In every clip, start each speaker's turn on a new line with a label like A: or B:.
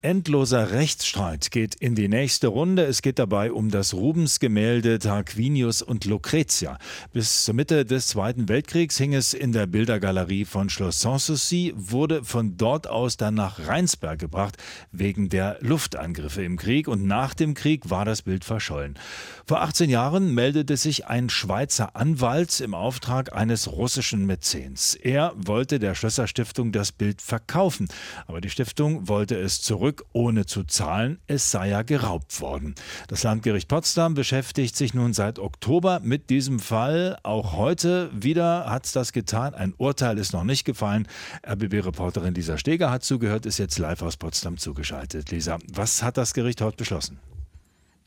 A: Endloser Rechtsstreit geht in die nächste Runde. Es geht dabei um das Rubens-Gemälde Tarquinius und Lucretia. Bis zur Mitte des Zweiten Weltkriegs hing es in der Bildergalerie von Schloss Sanssouci, wurde von dort aus dann nach Rheinsberg gebracht, wegen der Luftangriffe im Krieg. Und nach dem Krieg war das Bild verschollen. Vor 18 Jahren meldete sich ein Schweizer Anwalt im Auftrag eines russischen Mäzens. Er wollte der Schlösserstiftung das Bild verkaufen, aber die Stiftung wollte es zurück zurück, ohne zu zahlen. Es sei ja geraubt worden. Das Landgericht Potsdam beschäftigt sich nun seit Oktober mit diesem Fall. Auch heute wieder hat es das getan. Ein Urteil ist noch nicht gefallen. RBB-Reporterin Lisa Steger hat zugehört, ist jetzt live aus Potsdam zugeschaltet. Lisa, was hat das Gericht heute beschlossen?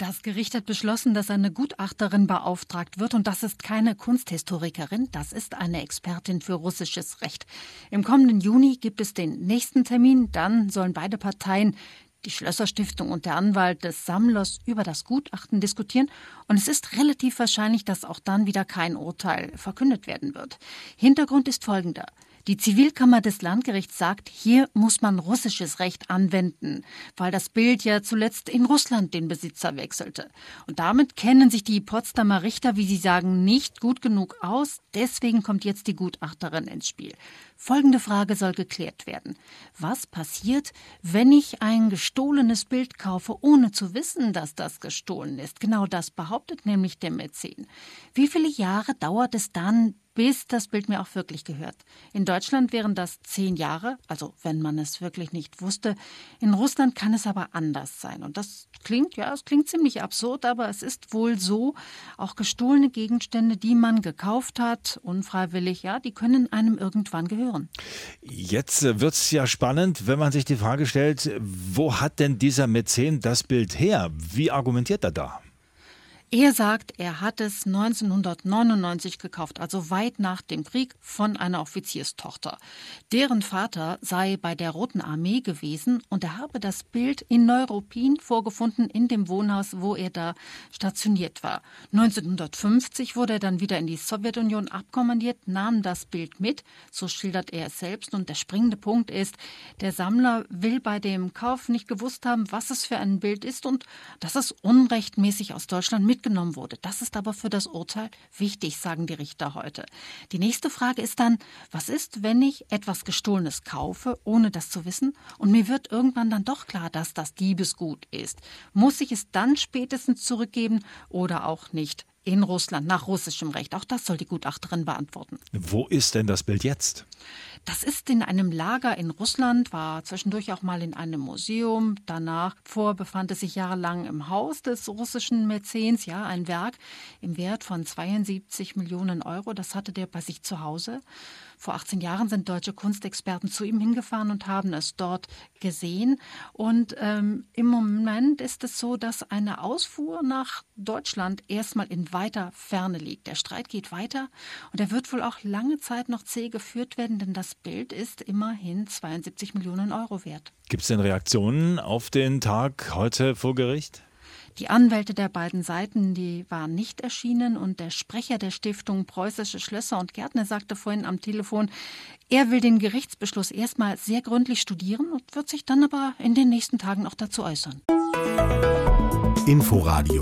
B: Das Gericht hat beschlossen, dass eine Gutachterin beauftragt wird und das ist keine Kunsthistorikerin, das ist eine Expertin für russisches Recht. Im kommenden Juni gibt es den nächsten Termin, dann sollen beide Parteien die Schlösserstiftung und der Anwalt des Sammlers über das Gutachten diskutieren und es ist relativ wahrscheinlich, dass auch dann wieder kein Urteil verkündet werden wird. Hintergrund ist folgender. Die Zivilkammer des Landgerichts sagt, hier muss man russisches Recht anwenden, weil das Bild ja zuletzt in Russland den Besitzer wechselte. Und damit kennen sich die Potsdamer Richter, wie sie sagen, nicht gut genug aus. Deswegen kommt jetzt die Gutachterin ins Spiel. Folgende Frage soll geklärt werden. Was passiert, wenn ich ein gestohlenes Bild kaufe, ohne zu wissen, dass das gestohlen ist? Genau das behauptet nämlich der Mäzen. Wie viele Jahre dauert es dann, bis das Bild mir auch wirklich gehört. In Deutschland wären das zehn Jahre, also wenn man es wirklich nicht wusste. In Russland kann es aber anders sein. Und das klingt, ja, es klingt ziemlich absurd, aber es ist wohl so. Auch gestohlene Gegenstände, die man gekauft hat, unfreiwillig, ja, die können einem irgendwann gehören.
A: Jetzt wird es ja spannend, wenn man sich die Frage stellt, wo hat denn dieser Mäzen das Bild her? Wie argumentiert er da?
B: Er sagt, er hat es 1999 gekauft, also weit nach dem Krieg, von einer Offizierstochter. Deren Vater sei bei der Roten Armee gewesen und er habe das Bild in Neuruppin vorgefunden, in dem Wohnhaus, wo er da stationiert war. 1950 wurde er dann wieder in die Sowjetunion abkommandiert, nahm das Bild mit, so schildert er es selbst. Und der springende Punkt ist, der Sammler will bei dem Kauf nicht gewusst haben, was es für ein Bild ist und dass es unrechtmäßig aus Deutschland mit mitgenommen wurde. Das ist aber für das Urteil wichtig, sagen die Richter heute. Die nächste Frage ist dann, was ist, wenn ich etwas Gestohlenes kaufe, ohne das zu wissen, und mir wird irgendwann dann doch klar, dass das Diebesgut ist? Muss ich es dann spätestens zurückgeben oder auch nicht? In Russland nach russischem Recht. Auch das soll die Gutachterin beantworten.
A: Wo ist denn das Bild jetzt?
B: Das ist in einem Lager in Russland, war zwischendurch auch mal in einem Museum. Danach vor befand es sich jahrelang im Haus des russischen Mäzens, ja, ein Werk im Wert von 72 Millionen Euro. Das hatte der bei sich zu Hause. Vor 18 Jahren sind deutsche Kunstexperten zu ihm hingefahren und haben es dort gesehen. Und ähm, im Moment ist es so, dass eine Ausfuhr nach Deutschland erstmal in weiter Ferne liegt. Der Streit geht weiter und er wird wohl auch lange Zeit noch zäh geführt werden, denn das Bild ist immerhin 72 Millionen Euro wert.
A: Gibt es denn Reaktionen auf den Tag heute vor Gericht?
B: Die Anwälte der beiden Seiten, die waren nicht erschienen und der Sprecher der Stiftung Preußische Schlösser und Gärtner sagte vorhin am Telefon, er will den Gerichtsbeschluss erstmal sehr gründlich studieren und wird sich dann aber in den nächsten Tagen auch dazu äußern.
C: Inforadio